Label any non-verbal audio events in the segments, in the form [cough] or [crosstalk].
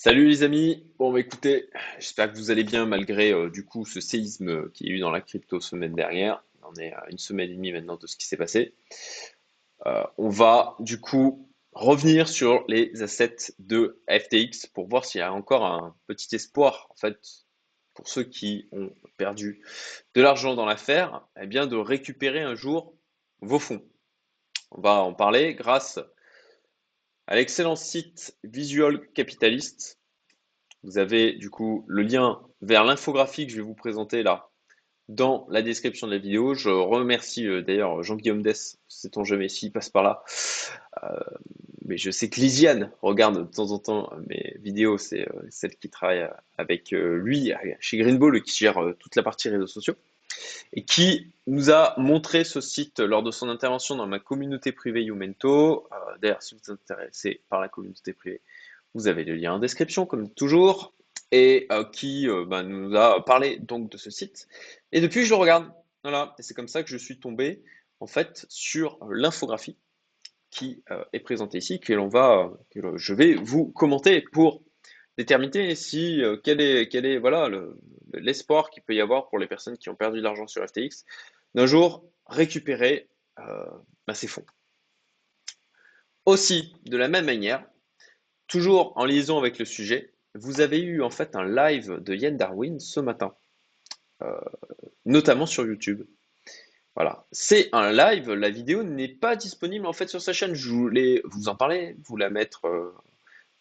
Salut les amis. Bon, bah, écoutez, j'espère que vous allez bien malgré euh, du coup ce séisme qui y a eu dans la crypto semaine dernière. On est à une semaine et demie maintenant de ce qui s'est passé. Euh, on va du coup revenir sur les assets de FTX pour voir s'il y a encore un petit espoir en fait pour ceux qui ont perdu de l'argent dans l'affaire, eh bien de récupérer un jour vos fonds. On va en parler grâce à l'excellent site Visual Capitalist. Vous avez du coup le lien vers l'infographie que je vais vous présenter là dans la description de la vidéo. Je remercie euh, d'ailleurs Jean-Guillaume Dess, sait-on jamais s'il passe par là. Euh, mais je sais que Lisiane regarde de temps en temps mes vidéos, c'est euh, celle qui travaille avec lui chez Greenball qui gère toute la partie réseaux sociaux et qui nous a montré ce site lors de son intervention dans ma communauté privée Youmento. D'ailleurs, si vous êtes intéressé par la communauté privée, vous avez le lien en description comme toujours et euh, qui euh, bah, nous a parlé donc de ce site. Et depuis, je le regarde. Voilà, et c'est comme ça que je suis tombé en fait sur l'infographie qui euh, est présentée ici, que l'on va, que je vais vous commenter pour déterminer si quel est quel est voilà l'espoir qu'il peut y avoir pour les personnes qui ont perdu de l'argent sur FTX d'un jour récupérer bah, ces fonds. Aussi, de la même manière, toujours en liaison avec le sujet, vous avez eu en fait un live de Yann Darwin ce matin, euh, notamment sur YouTube. Voilà, c'est un live, la vidéo n'est pas disponible en fait sur sa chaîne. Je voulais vous en parler, vous la mettre euh,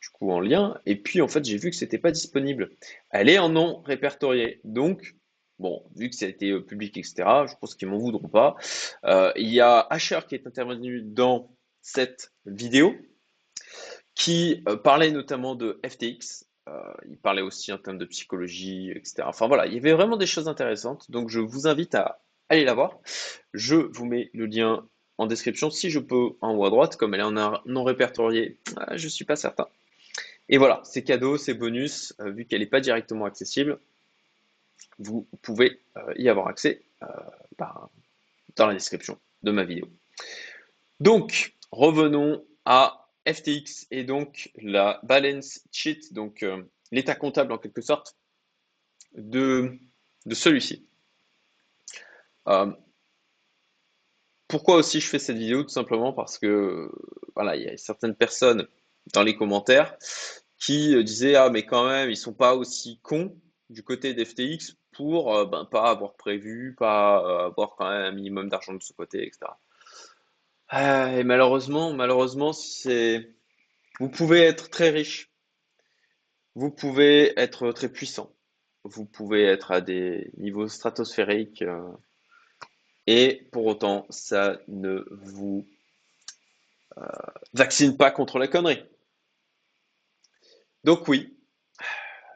du coup en lien, et puis en fait j'ai vu que c'était pas disponible. Elle est en nom répertorié, donc bon, vu que ça a été euh, public, etc., je pense qu'ils m'en voudront pas. il y a Asher qui est intervenu dans cette vidéo, qui parlait notamment de FTX, euh, il parlait aussi en termes de psychologie, etc. Enfin voilà, il y avait vraiment des choses intéressantes. Donc je vous invite à aller la voir. Je vous mets le lien en description si je peux en haut à droite. Comme elle est en non répertoriée, ah, je ne suis pas certain. Et voilà, c'est cadeau, c'est bonus, euh, vu qu'elle n'est pas directement accessible, vous pouvez euh, y avoir accès bah, dans la description de ma vidéo. Donc, revenons à FTX est donc la balance sheet, donc euh, l'état comptable en quelque sorte de, de celui-ci. Euh, pourquoi aussi je fais cette vidéo? Tout simplement parce que voilà, il y a certaines personnes dans les commentaires qui euh, disaient ah mais quand même ils sont pas aussi cons du côté d'FTX pour ben, pas avoir prévu, pas avoir quand même un minimum d'argent de ce côté, etc. Ah, et malheureusement, malheureusement, c'est vous pouvez être très riche, vous pouvez être très puissant, vous pouvez être à des niveaux stratosphériques, euh, et pour autant, ça ne vous euh, vaccine pas contre la connerie. Donc oui,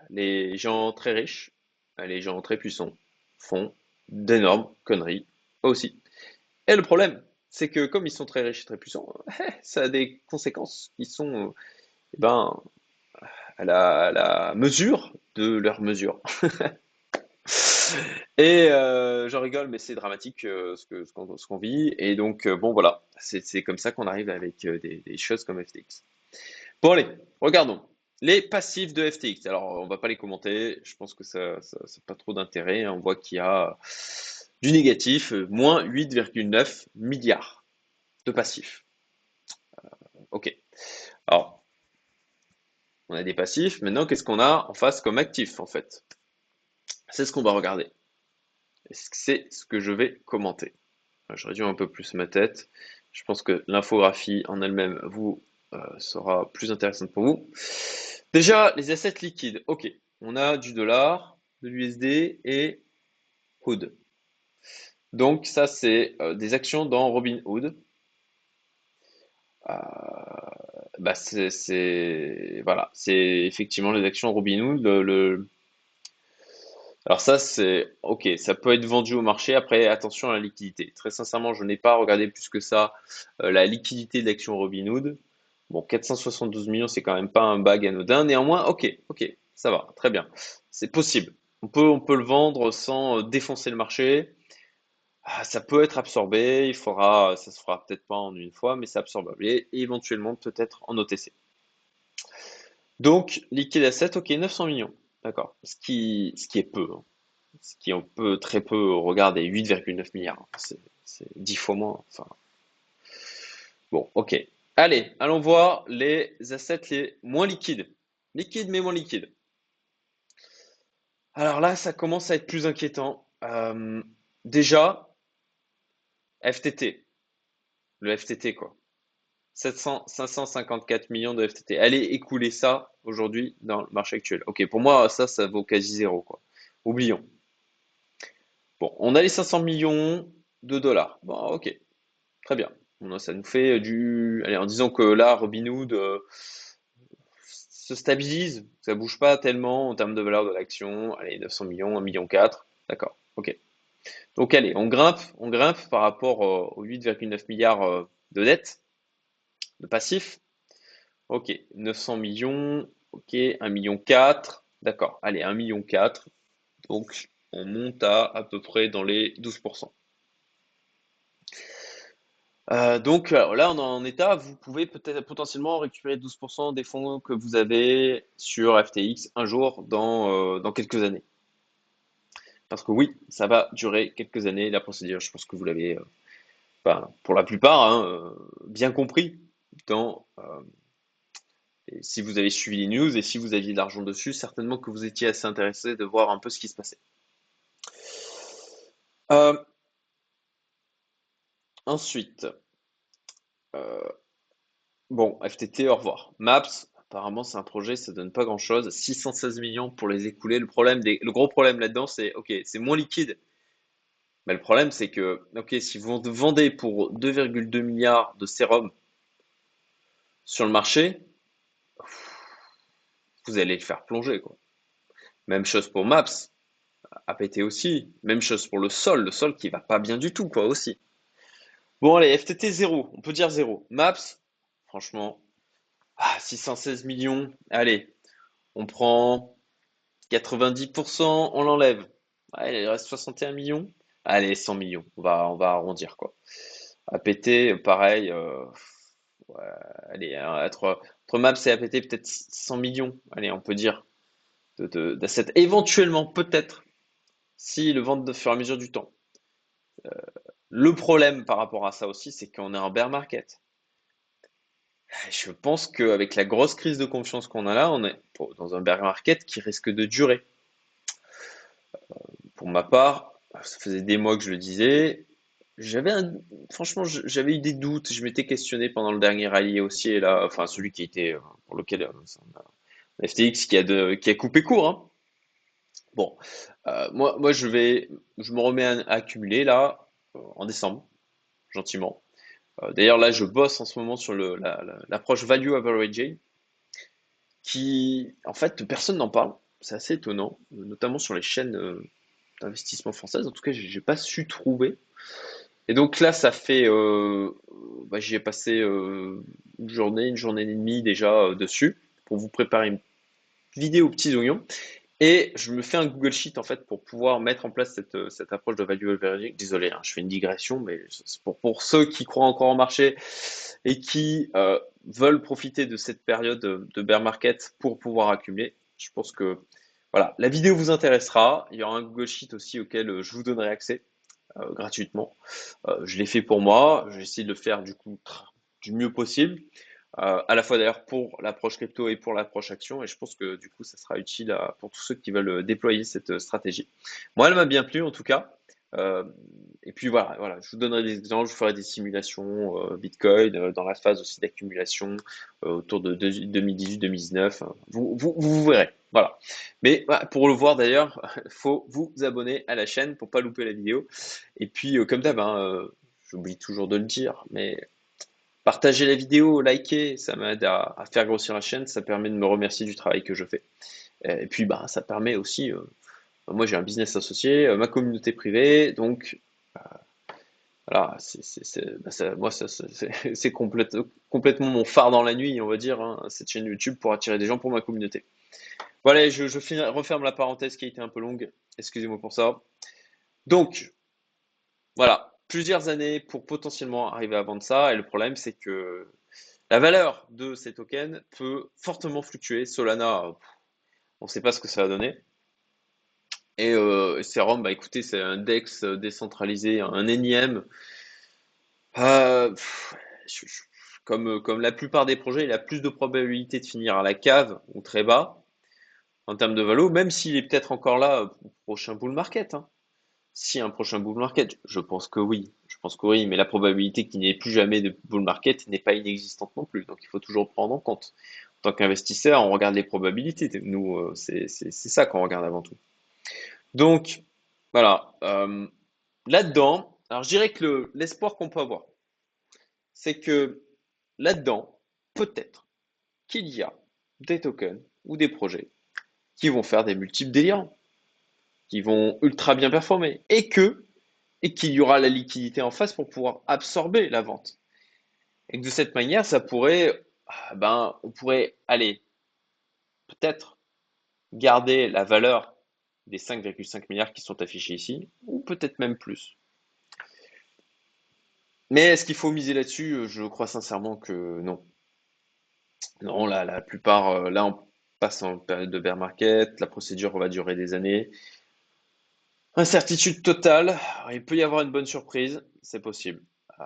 les gens très riches, les gens très puissants font d'énormes conneries aussi. Et le problème, c'est que comme ils sont très riches et très puissants, [laughs] ça a des conséquences qui sont eh ben, à, la, mesure de leur mesure. [laughs] et euh, j'en rigole, mais c'est dramatique euh, ce qu'on vit. Et donc, euh, bon, voilà, c'est comme ça qu'on arrive avec des, choses comme FTX. Bon, allez, regardons. Les passifs de FTX. Alors, on va pas les commenter. Je pense que ça n'a pas trop d'intérêt. On voit qu'il y a du négatif, moins 8,9 milliards de passifs. Euh, ok. Alors, on a des passifs. Maintenant, qu'est-ce qu'on a en face comme actif, en fait? C'est ce qu'on va regarder. C'est ce que je vais commenter? Je réduis un peu plus ma tête. Je pense que l'infographie en elle-même vous sera plus intéressante pour vous. Déjà, les assets liquides. Ok, on a du dollar, de l'USD et HOOD. Donc ça, c'est euh, des actions dans Robinhood. Euh, bah c'est voilà, c'est effectivement les actions Robinhood. Le, Alors ça, c'est ok, ça peut être vendu au marché. Après, attention à la liquidité. Très sincèrement, je n'ai pas regardé plus que ça euh, la liquidité de l'action Robinhood. Bon, 472 millions, c'est quand même pas un bag anodin. Néanmoins, ok, ok, ça va, très bien. C'est possible. On peut, le vendre sans défoncer le marché. Ah, ça peut être absorbé, il faudra, ça se fera peut-être pas en une fois, mais c'est absorbable et éventuellement peut-être en OTC. Donc, liquide asset, ok, 900 millions. D'accord. Ce qui, est peu. hein. Ce qui on peut très peu regarder, 8,9 milliards. C'est c'est 10 fois moins. Bon, ok. Allez, allons voir les assets les moins liquides. Liquides mais moins liquides. Alors là, ça commence à être plus inquiétant. Euh, déjà, FTT, le FTT quoi. 700, 554 millions de FTT. Allez écouler ça aujourd'hui dans le marché actuel. Ok, pour moi, ça, ça vaut quasi zéro quoi. Oublions. Bon, on a les 500 millions de dollars. Bon, ok, très bien. Ça nous fait du. Allez, en disant que là, Robinhood euh, se stabilise, ça bouge pas tellement en termes de valeur de l'action. Allez, 900 millions, 1 million 4. D'accord, ok. Donc allez, on grimpe, on grimpe par rapport euh, aux 8,9 milliards euh, de dettes, de passifs. Ok, 900 millions, ok, 1 million 4. D'accord, allez, 1 million 4. Donc on monte à à peu près dans les 12%. Euh, donc alors là, on est en état, vous pouvez peut-être potentiellement récupérer 12% des fonds que vous avez sur FTX un jour dans, euh, dans quelques années. Parce que oui, ça va durer quelques années, la procédure. Je pense que vous l'avez, euh, pour la plupart, hein, euh, bien compris dans, euh, si vous avez suivi les news et si vous aviez de l'argent dessus, certainement que vous étiez assez intéressé de voir un peu ce qui se passait. Euh, ensuite, euh, bon, FTT, au revoir. Maps, apparemment, c'est un projet, ça donne pas grand-chose. 616 millions pour les écouler. Le problème le gros problème là-dedans, c'est, ok, c'est moins liquide. Mais le problème, c'est que, ok, si vous vendez pour 2,2 milliards de sérum sur le marché, vous allez le faire plonger. Même chose pour Maps, APT aussi. Même chose pour le sol, le sol qui va pas bien du tout, quoi, aussi. Bon, allez, FTT 0, on peut dire 0. Maps, franchement, ah, 616 millions. Allez, on prend 90%, on l'enlève. Ouais, il reste 61 millions. Allez, 100 millions, on va, on va arrondir, quoi. APT, pareil, euh, allez, hein, entre, entre Maps et APT, peut-être 100 millions. Allez, on peut dire d'assets. Éventuellement, peut-être, si le vendent de fur et à mesure du temps. Le problème par rapport à ça aussi, c'est qu'on est en bear market. Je pense qu'avec la grosse crise de confiance qu'on a là, on est dans un bear market qui risque de durer. Pour ma part, ça faisait des mois que je le disais. J'avais franchement, j'avais eu des doutes. Je m'étais questionné pendant le dernier rallye haussier là, enfin celui qui était euh, pour lequel euh, FTX qui a qui a coupé court. hein. Bon, euh, moi, je vais, je me remets à, accumuler là euh, en décembre, gentiment. Euh, d'ailleurs là, je bosse en ce moment sur l'approche value averaging, qui, en fait, personne n'en parle. C'est assez étonnant, euh, notamment sur les chaînes euh, d'investissement françaises. En tout cas, j'ai pas su trouver. Et donc là, ça fait, euh, bah, j'y ai passé euh, une journée, une journée et demie déjà euh, dessus pour vous préparer une vidéo aux petits oignons. Et je me fais un Google Sheet en fait pour pouvoir mettre en place cette, euh, cette approche de value averaging. Désolé, hein, je fais une digression, mais pour, pour ceux qui croient encore en marché et qui euh, veulent profiter de cette période de, bear market pour pouvoir accumuler, je pense que voilà, la vidéo vous intéressera. Il y aura un Google Sheet aussi auquel euh, je vous donnerai accès gratuitement. Je l'ai fait pour moi, j'essaie de le faire du coup du mieux possible. Euh, à la fois d'ailleurs pour l'approche crypto et pour l'approche action. Et je pense que du coup, ça sera utile pour tous ceux qui veulent euh, déployer cette euh, stratégie. Moi, elle m'a bien plu en tout cas. Et puis voilà, voilà, je vous donnerai des exemples, je ferai des simulations Bitcoin dans la phase aussi d'accumulation autour de 2018-2019. Vous, vous, verrez. Voilà. Mais voilà, pour le voir d'ailleurs, [laughs] faut vous abonner à la chaîne pour pas louper la vidéo. Et puis, comme d'hab, hein, j'oublie toujours de le dire, mais Partagez la vidéo, likez, ça m'aide à, à faire grossir la chaîne, ça permet de me remercier du travail que je fais. Et puis bah ça permet aussi, euh, moi j'ai un business associé, euh, ma communauté privée, donc euh, voilà, c'est, bah, moi c'est [laughs] c'est complète- complètement mon phare dans la nuit, on va dire, hein, cette chaîne YouTube pour attirer des gens pour ma communauté. Voilà, je, je referme la parenthèse qui a été un peu longue, excusez-moi pour ça. Donc, voilà, plusieurs années pour potentiellement arriver à vendre ça. Et le problème, c'est que la valeur de ces tokens peut fortement fluctuer. Solana, on ne sait pas ce que ça va donner. Et euh, Serum, bah écoutez, c'est un DEX décentralisé, un énième. Euh, comme, comme la plupart des projets, il a plus de probabilité de finir à la cave ou très bas en termes de valo, même s'il est peut-être encore là au prochain bull market. Hein. Si un prochain bull market, je pense que oui, je pense que oui, mais la probabilité qu'il n'y ait plus jamais de bull market n'est pas inexistante non plus, donc il faut toujours prendre en compte. En tant qu'investisseur, on regarde les probabilités. Nous, euh, c'est ça qu'on regarde avant tout. Donc, voilà. Euh, là-dedans, alors je dirais que l'espoir qu'on peut avoir, c'est que là-dedans, peut-être qu'il y a des tokens ou des projets qui vont faire des multiples délirants, qui vont ultra bien performer, et que et qu'il y aura la liquidité en face pour pouvoir absorber la vente. Et que de cette manière, ça pourrait, ah, ben, on pourrait aller peut-être garder la valeur des 5,5 milliards qui sont affichés ici, ou peut-être même plus. Mais est-ce qu'il faut miser là-dessus? Je crois sincèrement que non. Non, là, la plupart, euh, là, on passe en période de bear market, la procédure va durer des années. Incertitude totale, il peut y avoir une bonne surprise, c'est possible. Euh,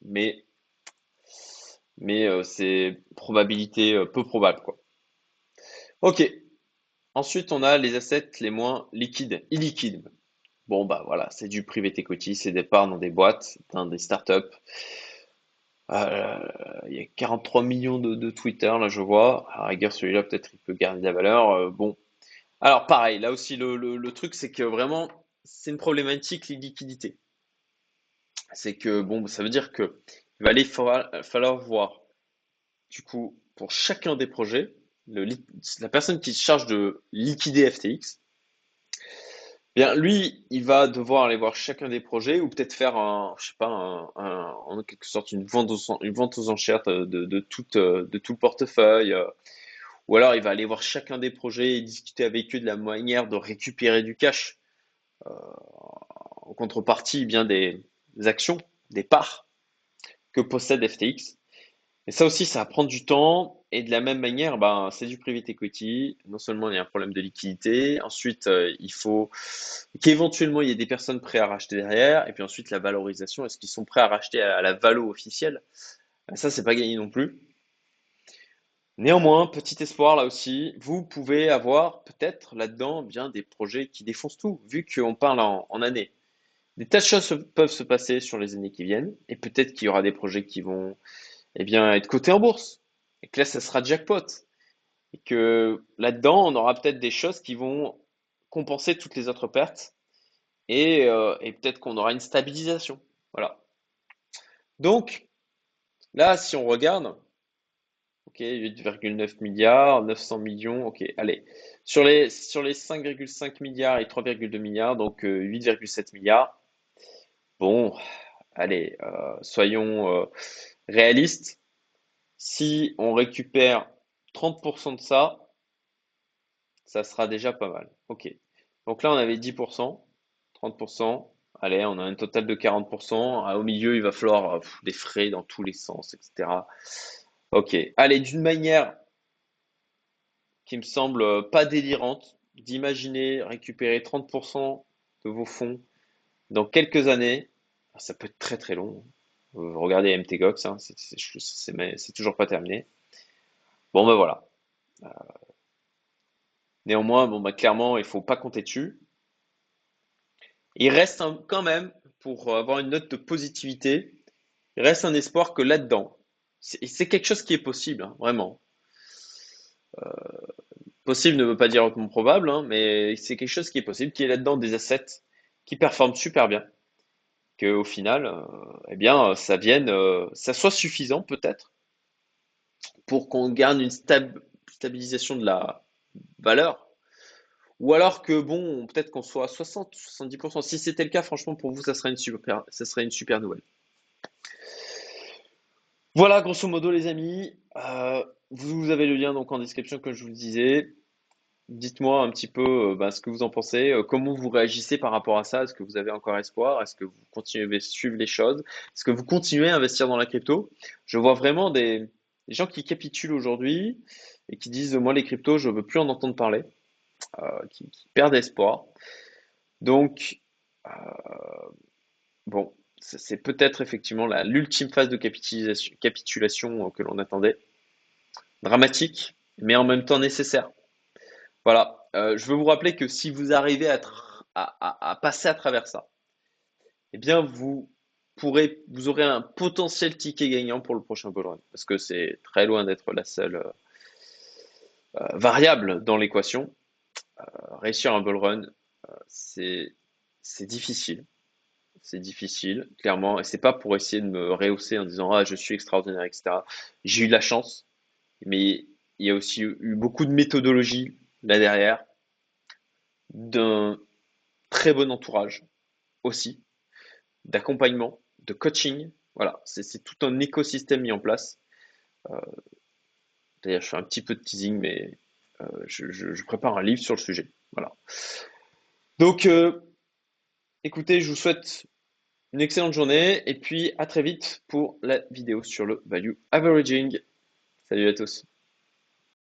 mais euh, c'est probabilité euh, peu probable quoi. Ok. Ensuite, on a les assets les moins liquides, illiquides. Bon bah voilà, c'est du private equity, c'est des parts dans des boîtes, dans des startups. il y a 43 millions de, Twitter là, je vois. À rigueur, celui-là peut-être il peut garder de la valeur. bon, alors pareil, là aussi le, truc c'est que vraiment c'est une problématique liquidité. C'est que bon, ça veut dire que il va aller falloir, voir du coup pour chacun des projets, la personne qui se charge de liquider FTX, bien lui, il va devoir aller voir chacun des projets ou peut-être faire un, je sais pas, en quelque sorte une vente aux, enchères de, tout, de tout le portefeuille. Ou alors il va aller voir chacun des projets et discuter avec eux de la manière de récupérer du cash euh, en contrepartie bien des, actions, des parts que possède FTX. Et ça aussi, ça va prendre du temps. Et de la même manière, ben, c'est du private equity. Non seulement il y a un problème de liquidité, ensuite euh, il faut qu'éventuellement il y ait des personnes prêtes à racheter derrière. Et puis ensuite la valorisation, est-ce qu'ils sont prêts à racheter à la valo officielle? Ça, c'est pas gagné non plus. Néanmoins, petit espoir là aussi, vous pouvez avoir peut-être là-dedans bien des projets qui défoncent tout, vu qu'on parle en, année. Des tas de choses peuvent se passer sur les années qui viennent, et peut-être qu'il y aura des projets qui vont eh bien, être cotés en bourse, et que là, ça sera jackpot. Et que là-dedans, on aura peut-être des choses qui vont compenser toutes les autres pertes, et, euh, et peut-être qu'on aura une stabilisation. Voilà. Donc, là, si on regarde, Ok, 8,9 milliards, 900 millions. Ok, allez. Sur les, sur les 5,5 milliards et 3,2 milliards, donc 8,7 euh, milliards. Bon, allez, euh, soyons euh, réalistes. Si on récupère 30% de ça, ça sera déjà pas mal. Ok. Donc là, on avait 10%, 30%. Allez, on a un total de 40%. Au milieu, il va falloir des frais dans tous les sens, etc. Ok, allez, d'une manière qui me semble euh, pas délirante, d'imaginer récupérer 30% de vos fonds dans quelques années, ça peut être très très long. Euh, regardez MTGOX, hein, c'est toujours pas terminé. Bon ben voilà. Euh, néanmoins, bon bah clairement, il faut pas compter dessus. Il reste quand même, pour avoir une note de positivité, il reste un espoir que là-dedans, c'est quelque chose qui est possible, hein, vraiment. Euh, possible ne veut pas dire hautement probable, hein, mais c'est quelque chose qui est possible, qui est là-dedans des assets qui performent super bien. Que au final, euh, eh bien, ça vienne, euh, ça soit suffisant peut-être pour qu'on garde une stabilisation de la valeur. Ou alors que bon, peut-être qu'on soit à 60, 70%. Si c'était le cas, franchement, pour vous, ça serait une super, ça serait une super nouvelle. Voilà, grosso modo, les amis. Euh, vous avez le lien donc en description, comme je vous disais. dites-moi un petit peu bah, ce que vous en pensez, comment vous réagissez par rapport à ça. Est-ce que vous avez encore espoir? Est-ce que vous continuez à suivre les choses? Est-ce que vous continuez à investir dans la crypto? Je vois vraiment des, gens qui capitulent aujourd'hui et qui disent, moi, les cryptos, je veux plus en entendre parler, qui perdent espoir. Donc, bon, c'est peut-être effectivement l'ultime phase de capitulation, que l'on attendait. Dramatique, mais en même temps nécessaire. Voilà. Euh, je veux vous rappeler que si vous arrivez à, passer à travers ça, eh bien, vous pourrez, aurez un potentiel ticket gagnant pour le prochain bull run. Parce que c'est très loin d'être la seule euh, euh, variable dans l'équation. réussir un bull run, c'est difficile c'est difficile, clairement, et c'est pas pour essayer de me rehausser en disant ah je suis extraordinaire, etc. J'ai eu de la chance, mais il y a aussi eu beaucoup de méthodologie là derrière, d'un très bon entourage aussi, d'accompagnement, de coaching. Voilà, c'est tout un écosystème mis en place. Euh, d'ailleurs, je fais un petit peu de teasing, mais euh, je, prépare un livre sur le sujet. Voilà. Donc, euh, écoutez, je vous souhaite une excellente journée et puis à très vite pour la vidéo sur le value averaging. Salut à tous.